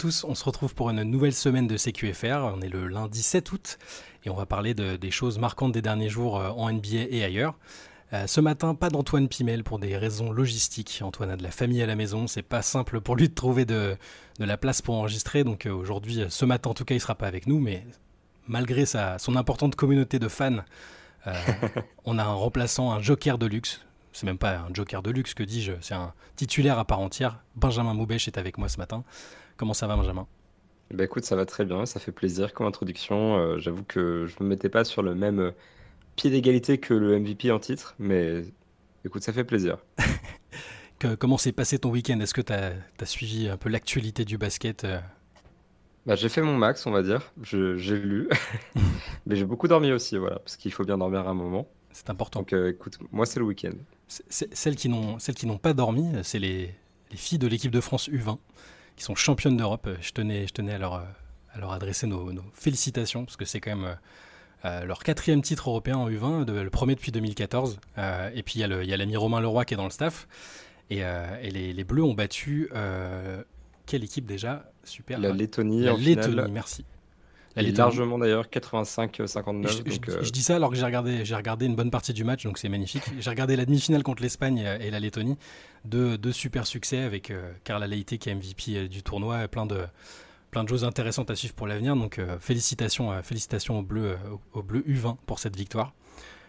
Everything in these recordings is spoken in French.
tous, on se retrouve pour une nouvelle semaine de CQFR. On est le lundi 7 août et on va parler de, des choses marquantes des derniers jours euh, en NBA et ailleurs. Euh, ce matin, pas d'Antoine Pimel pour des raisons logistiques. Antoine a de la famille à la maison, c'est pas simple pour lui de trouver de, de la place pour enregistrer. Donc euh, aujourd'hui, ce matin en tout cas, il sera pas avec nous, mais malgré sa, son importante communauté de fans, on a un remplaçant, un joker de luxe c'est même pas un joker de luxe, que dis-je, c'est un titulaire à part entière. Benjamin Moubèche est avec moi ce matin. Comment ça va, Benjamin? Bah écoute, ça va très bien, ça fait plaisir comme introduction. Euh, j'avoue que je me mettais pas sur le même euh, pied d'égalité que le MVP en titre, mais écoute, ça fait plaisir. comment s'est passé ton week-end? Est-ce que tu as, suivi un peu l'actualité du basket euh? bah, J'ai fait mon max, on va dire. J'ai lu. mais j'ai beaucoup dormi aussi, voilà, parce qu'il faut bien dormir à un moment. C'est important. Donc écoute, moi c'est le week-end. Celles qui n'ont pas dormi, c'est les, filles de l'équipe de France U20 qui sont championnes d'Europe. Je tenais, je tenais à, leur, à leur adresser nos, félicitations parce que c'est quand même euh, leur quatrième titre européen en U20, le premier depuis 2014. Euh, et puis il y a l'ami Romain Leroy qui est dans le staff. Et, euh, les, Bleus ont battu quelle équipe déjà? Super. La Lettonie. La Lettonie, merci. Elle est largement d'ailleurs 85-59. Je, je, dis ça alors que j'ai regardé, j'ai regardé une bonne partie du match, donc c'est magnifique. j'ai regardé la demi-finale contre l'Espagne et la Lettonie. Deux, deux super succès avec euh, Carla Leite qui est MVP euh, du tournoi, plein de, plein de choses intéressantes à suivre pour l'avenir. Donc euh, félicitations, félicitations au bleu, au, bleu U20 pour cette victoire.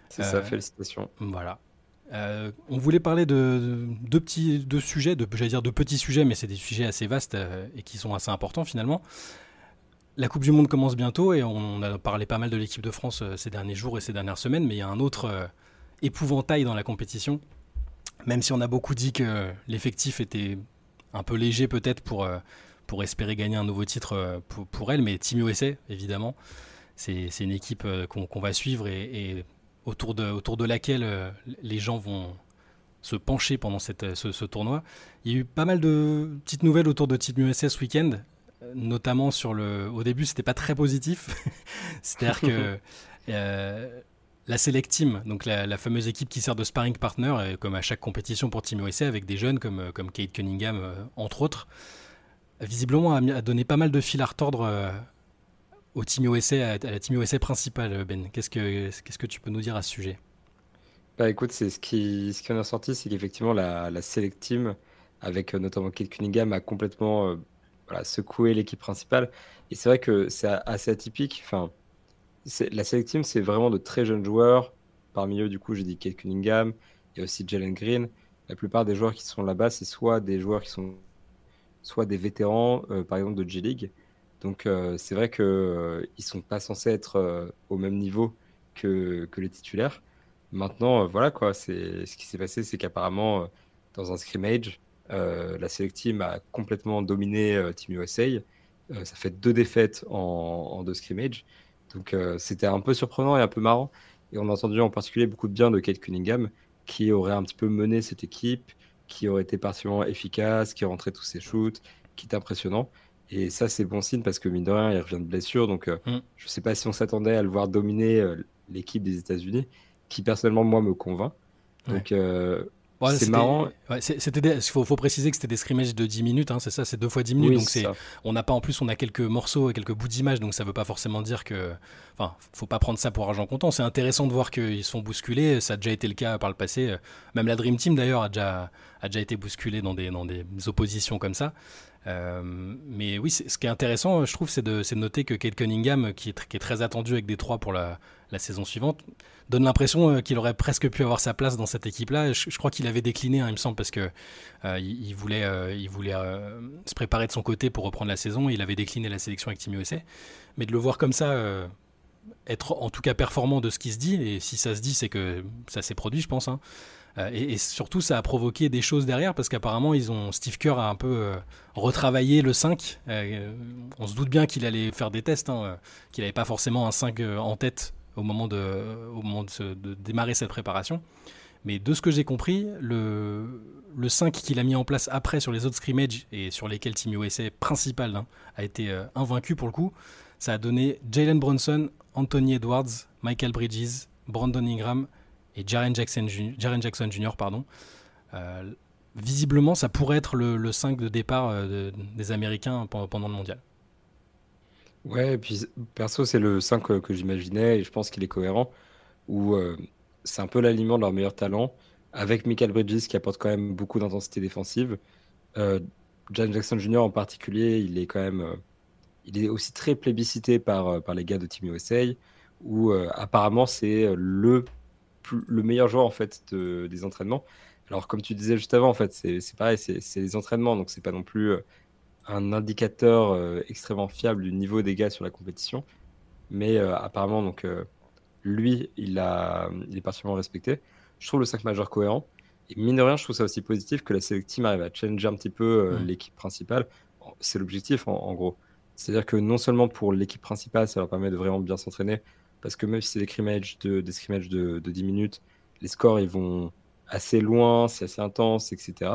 C'est ça, félicitations. Voilà. on voulait parler de deux petits deux sujets, de, j'allais dire de petits sujets, mais c'est des sujets assez vastes et qui sont assez importants finalement. La Coupe du Monde commence bientôt et on a parlé pas mal de l'équipe de France euh, ces derniers jours et ces dernières semaines, mais il y a un autre euh, épouvantail dans la compétition. Même si on a beaucoup dit que l'effectif était un peu léger peut-être pour, euh, pour espérer gagner un nouveau titre pour, elle, mais Team USA évidemment, c'est une équipe qu'on va suivre et, autour, de, autour de laquelle les gens vont se pencher pendant cette, ce, ce, tournoi. Il y a eu pas mal de petites nouvelles autour de Team USA ce week-end notamment sur le. Au début, c'était pas très positif. C'est-à-dire que euh, la Select Team, donc la, fameuse équipe qui sert de sparring partner, euh, comme à chaque compétition pour Team USA, avec des jeunes comme, euh, comme Kate Cunningham, entre autres, visiblement a, donné pas mal de fil à retordre au Team USA, à, la Team USA principale, Ben. Qu'est-ce que, qu'est-ce que tu peux nous dire à ce sujet? Bah écoute, c'est ce qui, ce qui en a sorti, c'est qu'effectivement la, la Select Team, avec notamment Kate Cunningham, a complètement secouer l'équipe principale. Et c'est vrai que c'est assez atypique. Enfin, la Select Team, c'est vraiment de très jeunes joueurs. Parmi eux, du coup, j'ai dit Kate Cunningham, il y a aussi Jalen Green. La plupart des joueurs qui sont là-bas, c'est soit des joueurs qui sont soit des vétérans, euh, par exemple de G-League. Donc euh, c'est vrai qu'ils euh, ne sont pas censés être au même niveau que, que les titulaires. Maintenant, voilà quoi, ce qui s'est passé, c'est qu'apparemment, dans un scrimmage, la Select Team a complètement dominé euh, Team USA. Euh, ça fait deux défaites en, deux scrimmages. Donc c'était un peu surprenant et un peu marrant. Et on a entendu en particulier beaucoup de bien de Kate Cunningham, qui aurait un petit peu mené cette équipe, qui aurait été particulièrement efficace, qui rentrait tous ses shoots, qui est impressionnant. Et ça, c'est bon signe parce que mine de rien, il revient de blessure. Donc, mm. je ne sais pas si on s'attendait à le voir dominer l'équipe des États-Unis, qui personnellement, moi, me convainc. Donc, c'est marrant. c'était il faut, préciser que c'était des scrimmages de 10 minutes, hein, c'est ça, c'est deux fois 10 minutes. donc c'est, on n'a pas en plus, on a quelques morceaux et quelques bouts d'image, donc ça veut pas forcément dire que. Enfin, faut pas prendre ça pour argent comptant. C'est intéressant de voir qu'ils se font bousculer. Ça a déjà été le cas par le passé. Même la Dream Team d'ailleurs a déjà, a déjà été bousculée dans des, dans des oppositions comme ça. Euh, mais oui, ce qui est intéressant, je trouve, c'est de, de, noter que Kate Cunningham, qui est, qui est très attendu avec des trois pour la, la saison suivante, donne l'impression euh, qu'il aurait presque pu avoir sa place dans cette équipe-là. Je, crois qu'il avait décliné, hein, il me semble, parce que euh, il, voulait, il voulait se préparer de son côté pour reprendre la saison. Il avait décliné la sélection avec Team USA. Mais de le voir comme ça, être en tout cas performant de ce qui se dit, et si ça se dit, c'est que ça s'est produit, je pense. Hein. Euh, et, surtout, ça a provoqué des choses derrière parce qu'apparemment, ils ont Steve Kerr a un peu euh, retravaillé le 5. Euh, on se doute bien qu'il allait faire des tests, hein, qu'il n'avait pas forcément un 5 en tête au moment de, démarrer cette préparation. Mais de ce que j'ai compris, le, le 5 qu'il a mis en place après sur les autres scrimmages et sur lesquels Team USA principal hein, a été invaincu pour le coup, ça a donné Jalen Brunson, Anthony Edwards, Michael Bridges, Brandon Ingram, et Jaren Jackson, Jr. Pardon. Euh, visiblement, ça pourrait être le, 5 de départ des Américains pendant le mondial. Ouais, et puis perso, c'est le 5 que, j'imaginais et je pense qu'il est cohérent. Où c'est un peu l'aliment de leur meilleur talent, avec Michael Bridges qui apporte quand même beaucoup d'intensité défensive. John Jackson Jr. en particulier, il est quand même il est aussi très plébiscité par, par les gars de Team USA, où apparemment c'est le, le meilleur joueur en fait des entraînements. Alors comme tu disais juste avant, en fait, c'est pareil, c'est des entraînements, donc c'est pas non plus un indicateur euh, extrêmement fiable du niveau des gars sur la compétition. Mais euh, apparemment, donc, euh, lui, il, a, il est particulièrement respecté. Je trouve le 5 majeur cohérent. Et mine de rien, je trouve ça aussi positif que la Select Team arrive à changer un petit peu l'équipe principale. C'est l'objectif, en, gros. C'est-à-dire que non seulement pour l'équipe principale, ça leur permet de vraiment bien s'entraîner, parce que même si c'est des scrimmages de, des scrimmages de, de 10 minutes, les scores, ils vont assez loin, c'est assez intense, etc.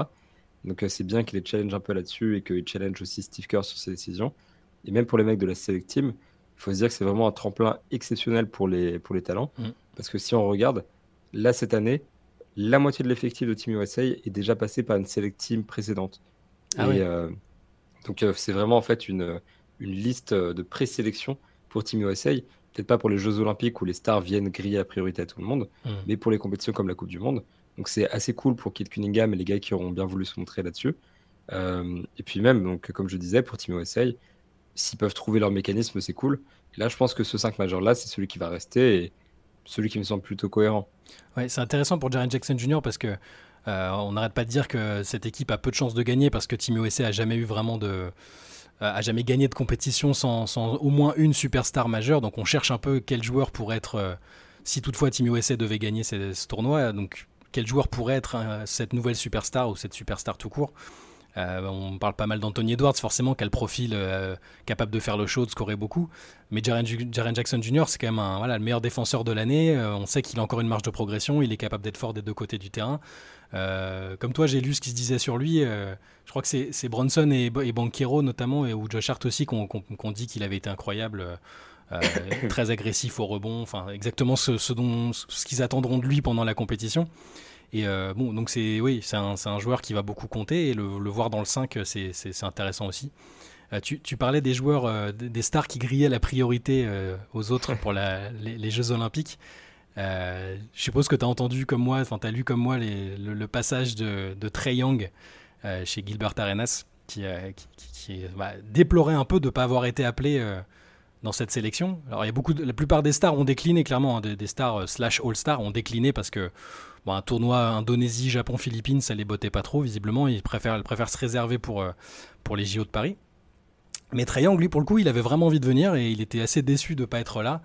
Donc euh, c'est bien qu'il les challenge un peu là-dessus et qu'il challenge aussi Steve Kerr sur ses décisions. Et même pour les mecs de la Select Team, il faut se dire que c'est vraiment un tremplin exceptionnel pour les, pour les talents. Mm. Parce que si on regarde, là cette année, la moitié de l'effectif de Team USA est déjà passé par une Select Team précédente. Ah et, euh, donc euh, c'est vraiment en fait une, une liste de présélection pour Team USA. Peut-être pas pour les Jeux Olympiques où les stars viennent griller la priorité à tout le monde, mm. mais pour les compétitions comme la Coupe du Monde. Donc c'est assez cool pour Kate Cunningham et les gars qui auront bien voulu se montrer là-dessus. Euh, et puis même, donc, comme je disais, pour Team USA, s'ils peuvent trouver leur mécanisme, c'est cool. Là, je pense que ce 5 majeur-là, c'est celui qui va rester et celui qui me semble plutôt cohérent. Ouais, c'est intéressant pour Jaren Jackson Jr. parce que euh, on n'arrête pas de dire que cette équipe a peu de chances de gagner parce que Team USA a jamais eu vraiment de euh, a jamais gagné de compétition sans, sans, au moins une superstar majeure. Donc on cherche un peu quel joueur pourrait être, si toutefois Team USA devait gagner ce, ce tournoi. Donc quel joueur pourrait être euh, cette nouvelle superstar ou cette superstar tout court. Euh, on parle pas mal d'Anthony Edwards, forcément, quel profil euh, capable de faire le show, de scorer beaucoup. Mais Jaren, Jackson Jr., c'est quand même un, voilà, le meilleur défenseur de l'année. on sait qu'il a encore une marge de progression. Il est capable d'être fort des deux côtés du terrain. comme toi, j'ai lu ce qui se disait sur lui. je crois que c'est Bronson et, et Banquero, notamment, et, ou Josh Hart aussi, qu'on dit qu'il avait été incroyable. très agressif au rebond, enfin exactement ce, ce, dont, ce qu'ils attendront de lui pendant la compétition. Et euh, bon, donc c'est oui, c'est un, un, joueur qui va beaucoup compter et le, voir dans le 5, c'est intéressant aussi. Euh, tu, tu, parlais des joueurs, euh, des stars qui grillaient la priorité aux autres pour la, les, Jeux Olympiques. je suppose que tu as entendu comme moi, enfin tu as lu comme moi les, le, passage de, de Trey Young chez Gilbert Arenas qui, qui, qui bah, déplorait un peu de ne pas avoir été appelé dans cette sélection. Alors il y a beaucoup, la plupart des stars ont décliné clairement, hein, des, stars slash all stars ont décliné parce que un tournoi Indonésie, Japon, Philippines, ça les bottait pas trop, visiblement. Ils préfèrent, se réserver pour, euh, pour les JO de Paris. Mais Young, lui, pour le coup, il avait vraiment envie de venir et il était assez déçu de ne pas être là.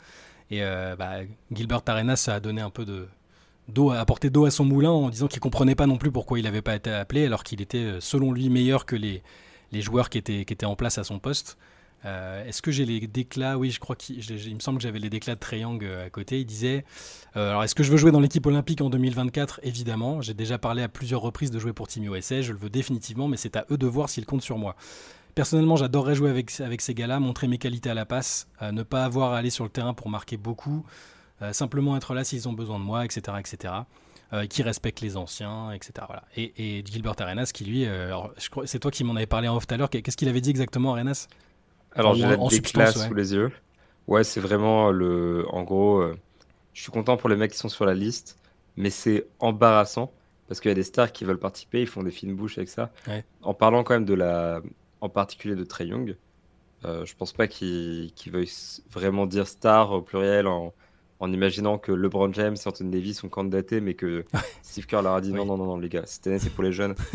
Et euh, bah, Gilbert Arenas a donné un peu de d'eau, a apporté d'eau à son moulin en disant qu'il comprenait pas non plus pourquoi il n'avait pas été appelé, alors qu'il était, euh, selon lui, meilleur que les, les joueurs qui étaient, qui étaient en place à son poste. Euh, est-ce que j'ai les déclats? Oui, je crois qu'il me semble que j'avais les déclats de Triangle euh, à côté. Il disait euh, Alors, est-ce que je veux jouer dans l'équipe olympique en 2024 Évidemment. J'ai déjà parlé à plusieurs reprises de jouer pour Team USA. Je le veux définitivement, mais c'est à eux de voir s'ils comptent sur moi. Personnellement, j'adorerais jouer avec, avec ces gars-là, montrer mes qualités à la passe, ne pas avoir à aller sur le terrain pour marquer beaucoup, simplement être là s'ils ont besoin de moi, etc. etc. qui respecte les anciens, etc. Voilà. Et, Gilbert Arenas, qui lui, c'est toi qui m'en avais parlé en off tout à l'heure, qu'est-ce qu'il avait dit exactement, Arenas? Alors, j'ai la classes sous les yeux. Ouais, c'est vraiment le. En gros, euh, je suis content pour les mecs qui sont sur la liste, mais c'est embarrassant parce qu'il y a des stars qui veulent participer, ils font des fines bouches avec ça. En parlant quand même de la. En particulier de Trey Young, euh, je pense pas qu'il veuille vraiment dire star au pluriel en, en imaginant que LeBron James et Anthony Davis sont candidatés, mais que Steve Kerr leur a dit non, non, non, non, les gars, cette année c'est pour les jeunes.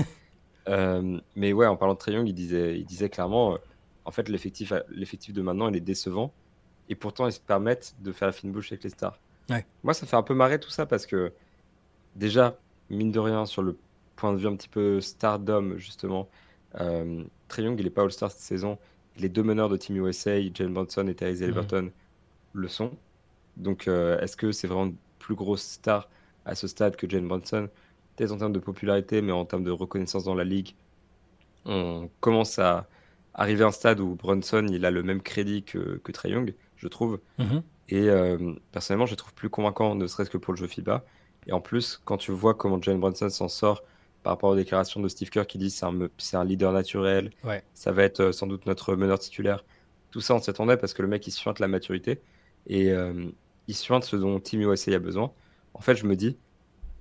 Euh, mais ouais, en parlant de Trey Young, il disait, il disait clairement euh, en fait, l'effectif, l'effectif de maintenant, il est décevant. Et pourtant, ils se permettent de faire la fine bouche avec les stars. Moi, ça fait un peu marrer tout ça parce que, déjà, mine de rien, sur le point de vue un petit peu stardom, justement, euh, Trey Young, il n'est pas All-Star cette saison. Les deux meneurs de Team USA, Jalen Bronson et Tyrese Halliburton, le sont. Donc, euh, est-ce que c'est vraiment une plus grosse star à ce stade que Jalen Bronson Peut-être en termes de popularité, mais en termes de reconnaissance dans la ligue, on commence à, arriver à un stade où Brunson il a le même crédit que, que Trae Young, je trouve. Mhm. Et euh, personnellement, je le trouve plus convaincant, ne serait-ce que pour le jeu FIBA. Et en plus, quand tu vois comment Jalen Brunson s'en sort par rapport aux déclarations de Steve Kerr qui dit c'est un, leader naturel, ça va être sans doute notre meneur titulaire. Tout ça, on s'attendait parce que le mec, il suinte la maturité et il suinte ce dont Team USA a besoin. En fait, je me dis,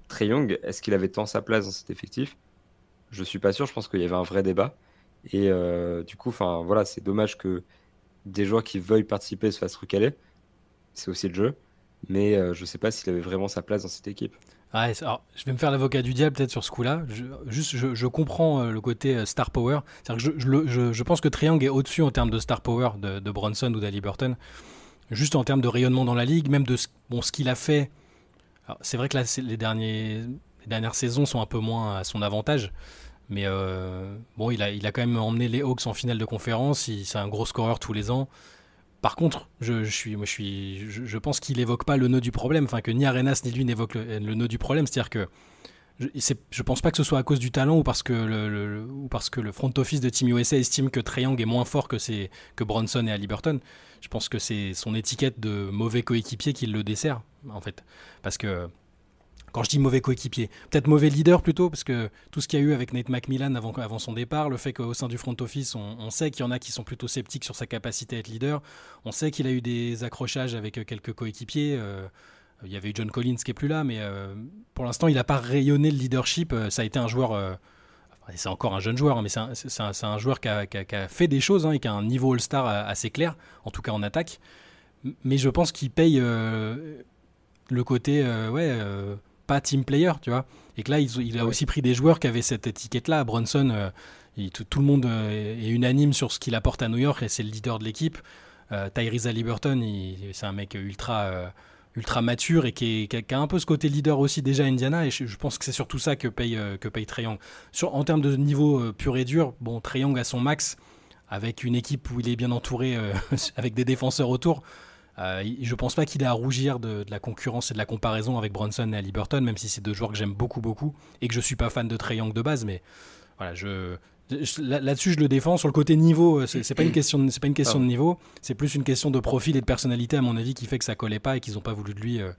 Trey Young, est-ce qu'il avait tant sa place dans cet effectif? Je suis pas sûr. Je pense qu'il y avait un vrai débat. Et euh, du coup, enfin voilà, c'est dommage que des joueurs qui veuillent participer se fassent recaler. C'est aussi le jeu. Mais euh, je sais pas s'il avait vraiment sa place dans cette équipe. Ah, alors, je vais me faire l'avocat du diable peut-être sur ce coup-là. Je, juste, je, comprends euh, le côté star power. Que je, je, pense que Triangle est au-dessus en termes de star power de, Bronson ou d'Aliburton. Juste en termes de rayonnement dans la ligue, même de ce, qu'il a fait c'est vrai que les dernières saisons sont un peu moins à son avantage. Mais euh, bon, il a, quand même emmené les Hawks en finale de conférence. C'est un gros scoreur tous les ans. Par contre, je, suis, moi, je, pense qu'il évoque pas le nœud du problème. Enfin, que ni Arenas ni lui n'évoquent le, nœud du problème. C'est-à-dire que je, je pense pas que ce soit à cause du talent ou parce que le, ou parce que le front office de Team USA estime que Triangle est moins fort que, que Bronson et Halliburton. Je pense que c'est son étiquette de mauvais coéquipier qui le dessert en fait. Parce que quand je dis mauvais coéquipier, peut-être mauvais leader plutôt, parce que tout ce qu'il y a eu avec Nate McMillan avant, son départ, le fait qu'au sein du front office, on, sait qu'il y en a qui sont plutôt sceptiques sur sa capacité à être leader, on sait qu'il a eu des accrochages avec euh, quelques coéquipiers. Euh, il y avait eu John Collins qui est plus là, mais euh, pour l'instant, il n'a pas rayonné le leadership. ça a été un joueur. c'est encore un jeune joueur, hein, mais c'est un, joueur qui a, fait des choses hein, et qui a un niveau All-Star assez clair, en tout cas en attaque. Mais je pense qu'il paye le côté ouais pas team player tu vois. Et que là il, a aussi pris des joueurs qui avaient cette étiquette là Bronson euh, tout, le monde est unanime sur ce qu'il apporte à New York et c'est le leader de l'équipe. Tyrese Liberton c'est un mec ultra ultra mature et qui, a un peu ce côté leader aussi déjà à Indiana et je, pense que c'est surtout ça que paye que paye Young. Sur, en termes de niveau pur et dur bon Young a son max avec une équipe où il est bien entouré avec des défenseurs autour euh, je pense pas qu'il ait à rougir de, la concurrence et de la comparaison avec Bronson et Liberton, même si c'est deux joueurs que j'aime beaucoup, beaucoup, et que je suis pas fan de Trey Young de base, mais voilà, je, là-dessus je le défends. Sur le côté niveau, euh, c'est pas une question, c'est pas une question de niveau, c'est plus une question de profil et de personnalité à mon avis qui fait que ça collait pas et qu'ils ont pas voulu de lui. Euh,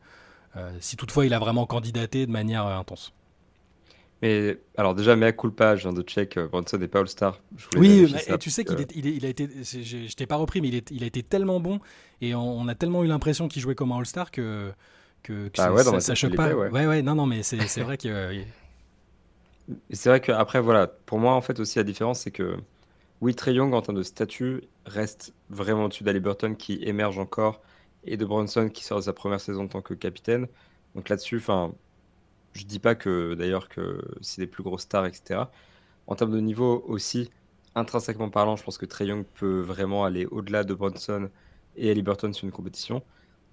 si toutefois il a vraiment candidaté de manière intense. Mais alors déjà, mais à culpa, je viens de check, euh, Bronson n'est pas All-Star. Oui, et tu sais qu'il il, a été, je, t'ai pas repris, mais il, il, a été tellement bon et on, a tellement eu l'impression qu'il jouait comme un All-Star que, que, ah ouais, ça, ça choque pas. Ouais. ouais. non, non, mais c'est vrai que. Euh, c'est vrai qu'après, voilà, pour moi, en fait, aussi la différence, c'est que oui, Trey Young, en termes de statut, reste vraiment au-dessus Burton qui émerge encore et de Bronson qui sort de sa première saison en tant que capitaine. Donc là-dessus, enfin je dis pas que d'ailleurs que c'est les plus grosses stars, etc. En termes de niveau aussi, intrinsèquement parlant, je pense que Trey Young peut vraiment aller au-delà de Bronson et Ellie Burton sur une compétition.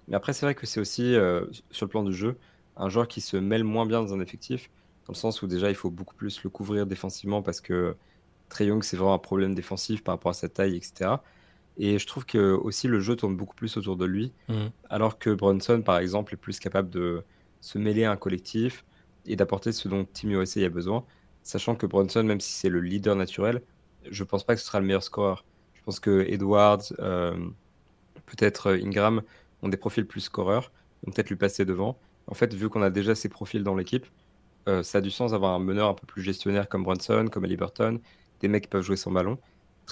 Mais après, c'est vrai que c'est aussi, euh, sur le plan du jeu, un joueur qui se mêle moins bien dans un effectif, dans le sens où déjà il faut beaucoup plus le couvrir défensivement parce que Trey Young, c'est vraiment un problème défensif par rapport à sa taille, etc. Et je trouve que aussi le jeu tourne beaucoup plus autour de lui, mmh. alors que Bronson, par exemple, est plus capable de se mêler à un collectif, et d'apporter ce dont Team USA a besoin, sachant que Bronson, même si c'est le leader naturel, je pense pas que ce sera le meilleur scoreur. Je pense que Edwards, euh, peut-être Ingram ont des profils plus scoreurs, vont peut-être lui passer devant. En fait, vu qu'on a déjà ces profils dans l'équipe, euh, ça a du sens d'avoir un meneur un peu plus gestionnaire comme Bronson, comme Burton, des mecs qui peuvent jouer sans ballon.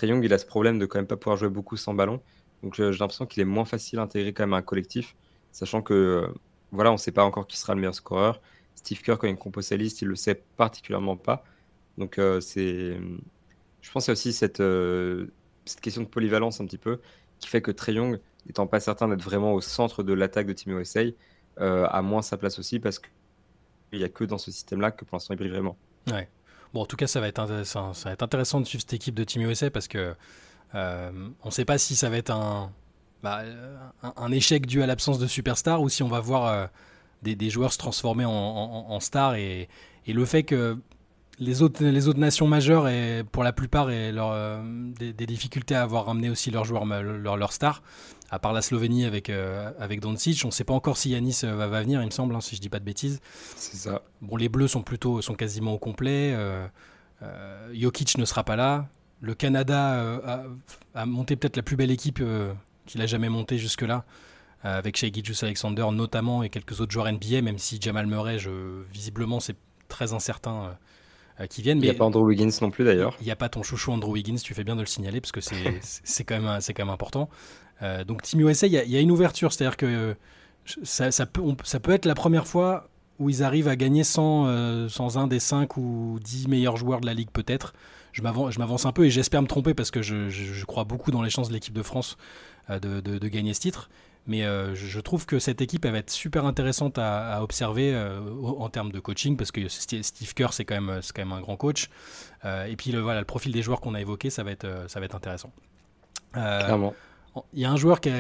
Young, il a ce problème de quand même pas pouvoir jouer beaucoup sans ballon. Donc j'ai l'impression qu'il est moins facile à intégrer quand même un collectif, sachant que euh, voilà, on ne sait pas encore qui sera le meilleur scoreur. Steve Kerr, quand il compose sa liste, il le sait particulièrement pas. Donc, euh, c'est, je pense qu'il y a aussi cette, euh, cette question de polyvalence un petit peu qui fait que Trey Young, n'étant pas certain d'être vraiment au centre de l'attaque de Team USA, euh, a moins sa place aussi parce qu'il n'y a que dans ce système-là que pour l'instant il brille vraiment. Ouais. Bon, en tout cas, ça va, être intéressant, ça va être intéressant de suivre cette équipe de Team USA parce que on ne sait pas si ça va être un, bah, un, échec dû à l'absence de superstar ou si on va voir des, joueurs se transformer en, stars et, le fait que les autres, les autres nations majeures, et pour la plupart, aient leur, euh, des, difficultés à avoir ramené aussi leurs joueurs, leurs leur stars, à part la Slovénie avec, euh, avec Doncic. On ne sait pas encore si Yanis euh, va, va venir, il me semble, hein, si je dis pas de bêtises. C'est ça. Bon, les Bleus sont plutôt sont quasiment au complet. Jokic ne sera pas là. Le Canada a, a, monté peut-être la plus belle équipe qu'il a jamais montée jusque-là. Euh, avec Shea Gilgeous Alexander notamment et quelques autres joueurs NBA, même si Jamal Murray, je, visiblement, c'est très incertain qui viennent. Il n'y a pas Andrew Wiggins non plus d'ailleurs. Il n'y a pas ton chouchou Andrew Wiggins, tu fais bien de le signaler parce que c'est quand, même, quand même important. donc Team USA, il y, a une ouverture, c'est-à-dire que ça, peut, ça peut être la première fois où ils arrivent à gagner sans, sans un des 5 ou 10 meilleurs joueurs de la ligue peut-être. Je m'avance un peu et j'espère me tromper parce que je, je, crois beaucoup dans les chances de l'équipe de France de, de, de, gagner ce titre. Mais euh, je trouve que cette équipe elle va être super intéressante à, observer euh, en termes de coaching parce que Steve Kerr c'est quand même quand même un grand coach. Euh, et puis le voilà le profil des joueurs qu'on a évoqué ça va être ça va être intéressant. Clairement. Il y a un joueur qui,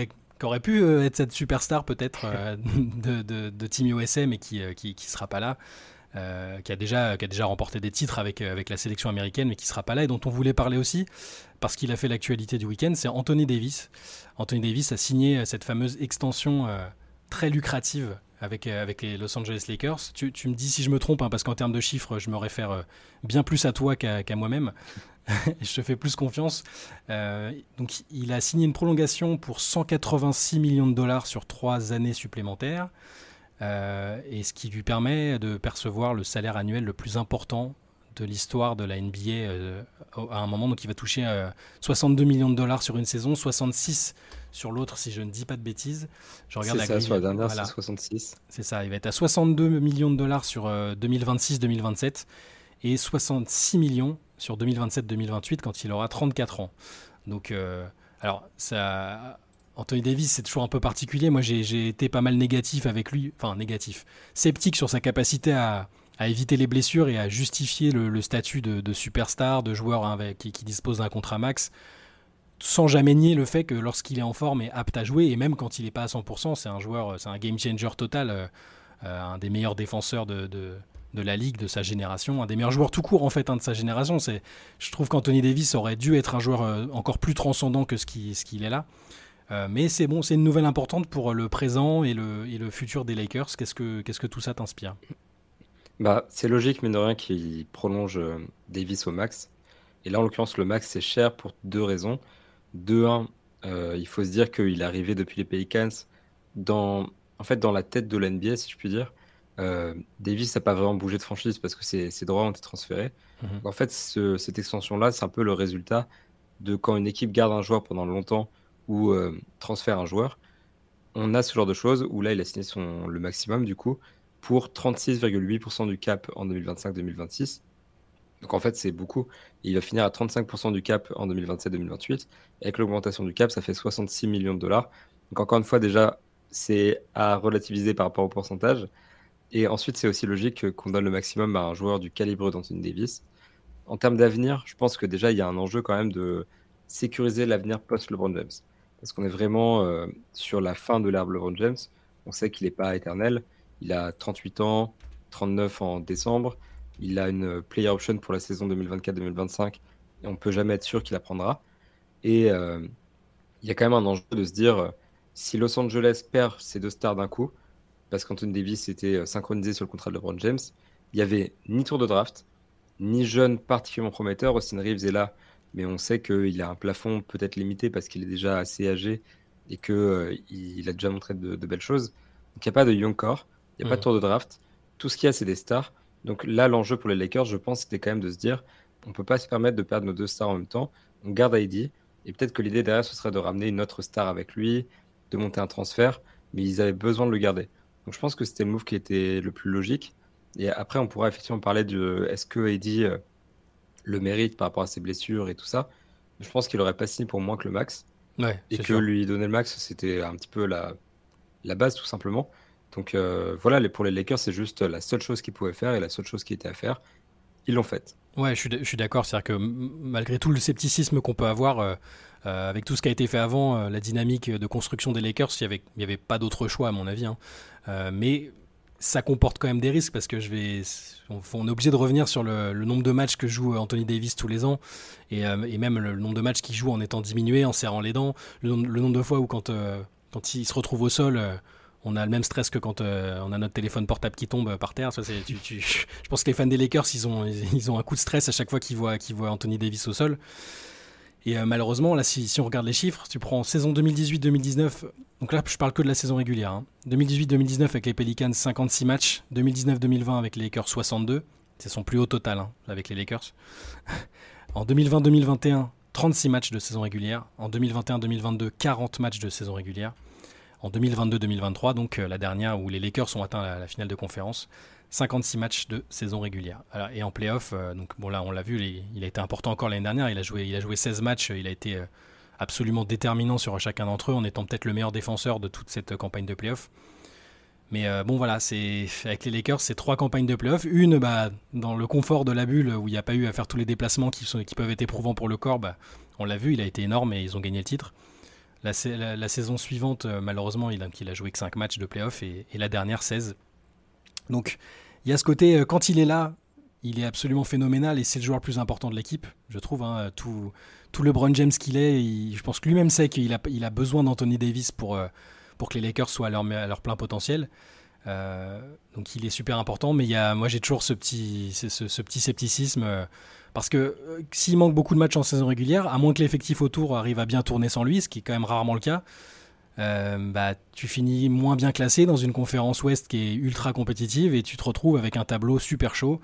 aurait pu être cette superstar peut-être de, de, de, Team USA mais qui, qui qui sera pas là. Qui, a déjà, qui a déjà remporté des titres avec, avec la sélection américaine, mais qui sera pas là et dont on voulait parler aussi parce qu'il a fait l'actualité du week-end, c'est Anthony Davis. Anthony Davis a signé cette fameuse extension euh, très lucrative avec, euh, avec les Los Angeles Lakers. Tu, me dis si je me trompe, hein, parce qu'en termes de chiffres, je me réfère euh, bien plus à toi qu'à moi-même. je te fais plus confiance. donc, il a signé une prolongation pour 186 millions de dollars sur trois années supplémentaires. Et ce qui lui permet de percevoir le salaire annuel le plus important de l'histoire de la NBA euh, à un moment. Donc il va toucher 62 euh, millions de dollars sur une saison, 66 sur l'autre si je ne dis pas de bêtises. Je regarde la ça, sur la dernière, c'est 66. C'est ça, il va être à 62 millions de dollars sur 2026-2027 euh, et 66 millions sur 2027-2028 quand il aura 34 ans. Donc, alors, ça, Anthony Davis, c'est toujours un peu particulier. Moi, j'ai été pas mal négatif avec lui, enfin négatif, sceptique sur sa capacité à, éviter les blessures et à justifier le, statut de, superstar, de joueur avec, qui, dispose d'un contrat max, sans jamais nier le fait que lorsqu'il est en forme et apte à jouer, et même quand il n'est pas à 100%, c'est un joueur, c'est un game changer total, euh, euh, un des meilleurs défenseurs de, la ligue, de sa génération, un des meilleurs joueurs tout court en fait hein, de sa génération. Je trouve qu'Anthony Davis aurait dû être un joueur euh, encore plus transcendant que ce qu'il est là. Mais c'est bon, c'est une nouvelle importante pour le présent et le, et le futur des Lakers. Qu'est-ce que, qu'est-ce que tout ça t'inspire? Bah, c'est logique, mais de rien, qu'il prolonge euh, Davis au max. Et là, en l'occurrence, le max, c'est cher pour deux raisons. De un, euh, il faut se dire qu'il est arrivé depuis les Pelicans dans, en fait, dans la tête de l'NBA, si je puis dire. Euh, Davis n'a pas vraiment bougé de franchise parce que ses, droits ont été transférés. Mhm. En fait, cette extension-là, c'est un peu le résultat de quand une équipe garde un joueur pendant longtemps ou transfère un joueur. On a ce genre de choses où là, il a signé son, le maximum du coup pour 36,8% du cap en 2025-2026. Donc en fait, c'est beaucoup. il va finir à 35% du cap en 2027-2028. Avec l'augmentation du cap, ça fait 66 millions de dollars. Donc encore une fois, déjà, c'est à relativiser par rapport au pourcentage. Et ensuite, c'est aussi logique qu'on donne le maximum à un joueur du calibre d'Anthony Davis. En termes d'avenir, je pense que déjà, il y a un enjeu quand même de sécuriser l'avenir post-LeBron James. Parce qu'on est vraiment euh, sur la fin de l'ère LeBron James. On sait qu'il n'est pas éternel. Il a 38 ans, 39 en décembre. Il a une player option pour la saison 2024-2025 et on peut jamais être sûr qu'il la prendra. Et euh, il y a quand même un enjeu de se dire si Los Angeles perd ses deux stars d'un coup, parce qu'Anthony Davis était euh, synchronisé sur le contrat de LeBron James, il n'y avait ni tour de draft, ni jeune particulièrement prometteur. Austin Reeves est là, mais on sait qu'il a un plafond peut-être limité parce qu'il est déjà assez âgé et qu'il euh, il a déjà montré de, de, belles choses. Donc il n'y a pas de young core. Il n'y a pas de mm. tour de draft. Tout ce qu'il y a, c'est des stars. Donc là, l'enjeu pour les Lakers, je pense, c'était quand même de se dire on ne peut pas se permettre de perdre nos deux stars en même temps. On garde ID. Et peut-être que l'idée derrière, ce serait de ramener une autre star avec lui, de monter un transfert. Mais ils avaient besoin de le garder. Donc je pense que c'était le move qui était le plus logique. Et après, on pourra effectivement parler de est-ce que ID euh, le mérite par rapport à ses blessures et tout ça. Je pense qu'il aurait pas signé pour moins que le max. et que lui donner le max, c'était un petit peu la, la base, tout simplement. Donc euh, voilà, pour les Lakers, c'est juste la seule chose qu'ils pouvaient faire et la seule chose qui était à faire. Ils l'ont faite. Ouais, je suis d'accord. C'est-à-dire que malgré tout le scepticisme qu'on peut avoir, euh, euh, avec tout ce qui a été fait avant, la dynamique de construction des Lakers, il n'y avait pas d'autre choix à mon avis. Hein. mais ça comporte quand même des risques parce que je vais, on, est obligé de revenir sur le, nombre de matchs que joue Anthony Davis tous les ans et, et même le, nombre de matchs qu'il joue en étant diminué, en serrant les dents, le, nombre de fois où quand, quand il se retrouve au sol on a le même stress que quand euh, on a notre téléphone portable qui tombe par terre. je pense que les fans des Lakers, ils ont, ils ont un coup de stress à chaque fois qu'ils voient, qu'ils voient Anthony Davis au sol. Et euh, malheureusement, là, si, on regarde les chiffres, tu prends saison 2018-2019, donc là, je parle que de la saison régulière. 2018-2019 hein. avec les Pelicans, 56 matchs. 2019-2020 avec les Lakers, 62. C'est son plus haut total hein, avec les Lakers. en 2020-2021, 36 matchs de saison régulière. En 2021-2022, 40 matchs de saison régulière. En 2022-2023, donc la dernière où les Lakers ont atteint la finale de conférence, 56 matchs de saison régulière. et en playoff, euh, donc bon là on l'a vu, il, a été important encore l'année dernière. Il a joué, il a joué 16 matchs. Il a été euh, absolument déterminant sur chacun d'entre eux, en étant peut-être le meilleur défenseur de toute cette campagne de playoff. Mais euh, bon voilà, avec les Lakers, c'est trois campagnes de playoff. Une bah, dans le confort de la bulle où il n'y a pas eu à faire tous les déplacements qui, qui peuvent être éprouvants pour le corps. Bah, on l'a vu, il a été énorme et ils ont gagné le titre. La, saison suivante, malheureusement, il a, joué que 5 matchs de playoff et, et la dernière 16. Donc il y a ce côté, euh, quand il est là, il est absolument phénoménal et c'est le joueur le plus important de l'équipe, je trouve. Hein, tout, tout le James qu'il est, je pense que lui-même sait qu'il a, besoin d'Anthony Davis pour, euh, pour que les Lakers soient à leur plein potentiel. Euh, donc il est super important, mais moi j'ai toujours ce petit, ce, petit scepticisme. parce que s'il manque beaucoup de matchs en saison régulière, à moins que l'effectif autour arrive à bien tourner sans lui, ce qui est quand même rarement le cas, euh, bah, tu finis moins bien classé dans une conférence ouest qui est ultra compétitive et tu te retrouves avec un tableau super chaud.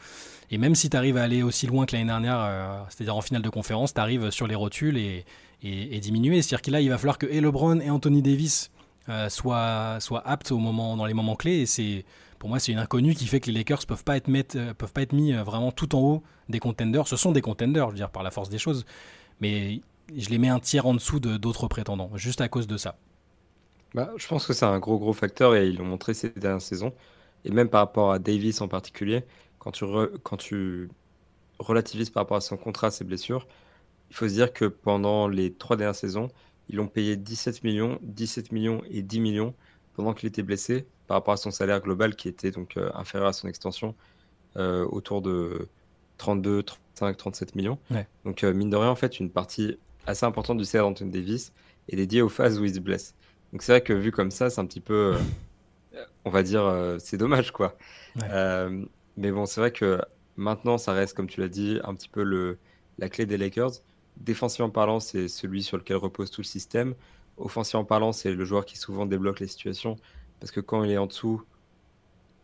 Et même si tu arrives à aller aussi loin que l'année dernière, euh, c'est-à-dire en finale de conférence, tu arrives sur les rotules et, et, diminuer. C'est-à-dire que là, il va falloir que et LeBron et Anthony Davis euh, soient, soient, aptes au moment, dans les moments clés. Et c'est, pour moi, c'est une inconnue qui fait que les Lakers peuvent être, peuvent pas être mis vraiment tout en haut des contenders. Ce sont des contenders, je veux dire, par la force des choses. Mais je les mets un tiers en dessous de, d'autres prétendants, juste à cause de ça. Bah, je pense que c'est un gros, gros facteur et ils l'ont montré ces dernières saisons. Et même par rapport à Davis en particulier, quand tu, quand tu relativises par rapport à son contrat, ses blessures, il faut se dire que pendant les trois dernières saisons, ils l'ont payé 17 millions, 17 millions et 10 millions pendant qu'il était blessé par rapport à son salaire global qui était donc euh, inférieur à son extension euh, autour de 32, 35, 37 millions. Donc euh, mine de rien, en fait, une partie assez importante du salaire d'Anthony Davis est dédiée aux phases où il se blesse. Donc c'est vrai que vu comme ça, c'est un petit peu, on va dire, c'est dommage quoi. Mais bon, c'est vrai que maintenant, ça reste, comme tu l'as dit, un petit peu le, la clé des Lakers. Défensivement parlant, c'est celui sur lequel repose tout le système. Offensivement parlant, c'est le joueur qui souvent débloque les situations parce que quand il est en dessous,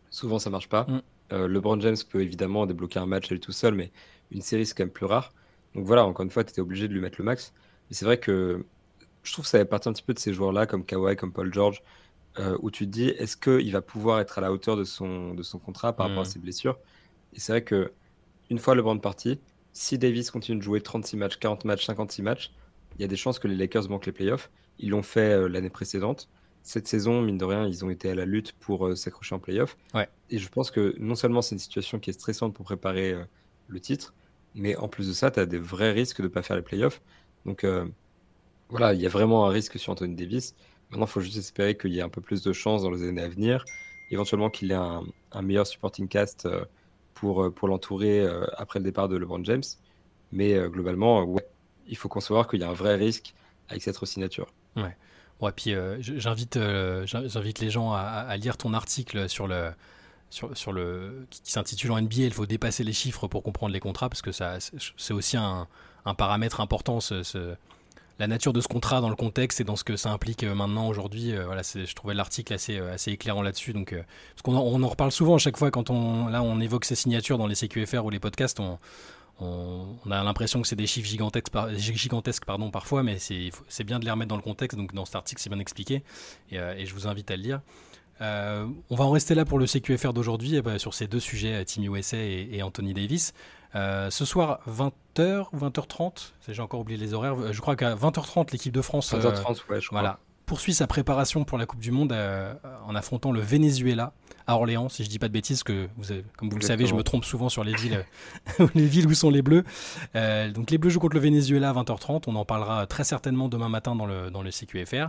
souvent ça marche pas. Mm. LeBron James peut évidemment débloquer un match à lui tout seul, mais une série c'est quand même plus rare. Donc voilà, encore une fois, tu étais obligé de lui mettre le max. Mais c'est vrai que je trouve que ça fait partie un petit peu de ces joueurs-là, comme Kawhi, comme Paul George, euh, où tu te dis, est-ce qu'il va pouvoir être à la hauteur de son, de son contrat par rapport à mm. ses blessures? Et c'est vrai que une fois le brand parti, si Davis continue de jouer 36 matchs, 40 matchs, 56 matchs, il y a des chances que les Lakers manquent les playoffs. Ils l'ont fait euh, l'année précédente. Cette saison, mine de rien, ils ont été à la lutte pour euh, s'accrocher en playoffs. Ouais. Et je pense que non seulement c'est une situation qui est stressante pour préparer le titre, mais en plus de ça, tu as des vrais risques de ne pas faire les playoffs. Donc, voilà, il y a vraiment un risque sur Anthony Davis. Maintenant, il faut juste espérer qu'il y ait un peu plus de chance dans les années à venir. Éventuellement qu'il ait un, meilleur supporting cast euh, pour, euh, pour l'entourer euh, après le départ de LeBron James. Mais globalement, ouais, il faut concevoir qu'il y a un vrai risque avec cette signature. Ouais. Ouais, puis j'invite, j'invite les gens à, lire ton article sur le, sur, sur le, qui, s'intitule en NBA, il faut dépasser les chiffres pour comprendre les contrats, parce que ça, c'est aussi un, un paramètre important, la nature de ce contrat dans le contexte et dans ce que ça implique euh, maintenant aujourd'hui. Euh, voilà, je trouvais l'article assez, euh, éclairant là-dessus. Donc, parce qu'on en, on en reparle souvent à chaque fois quand on, là, on évoque ces signatures dans les CQFR ou les podcasts. On, a l'impression que c'est des chiffres gigantesques, gigantesques pardon, parfois, mais c'est bien de les remettre dans le contexte. Donc, dans cet article, c'est bien expliqué et, je vous invite à le lire. on va en rester là pour le CQFR d'aujourd'hui sur ces deux sujets, Team USA et Anthony Davis. Euh, ce soir, 20h ou 20h30, j'ai encore oublié les horaires, je crois qu'à 20h30, l'équipe de France 20h30, euh, ouais, je crois. Voilà, poursuit sa préparation pour la Coupe du Monde euh, en affrontant le Venezuela à Orléans, si je dis pas de bêtises, que vous comme vous le savez, je me trompe souvent sur les villes, les villes où sont les Bleus. donc les Bleus jouent contre le Venezuela à 20h30. On en parlera très certainement demain matin dans le, dans le CQFR.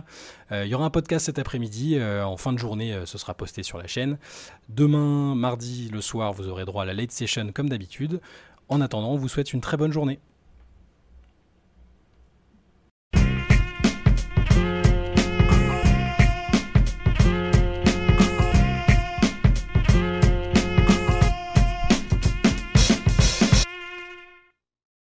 il y aura un podcast cet après-midi. en fin de journée, ce sera posté sur la chaîne. Demain, mardi, le soir, vous aurez droit à la late session comme d'habitude. En attendant, on vous souhaite une très bonne journée.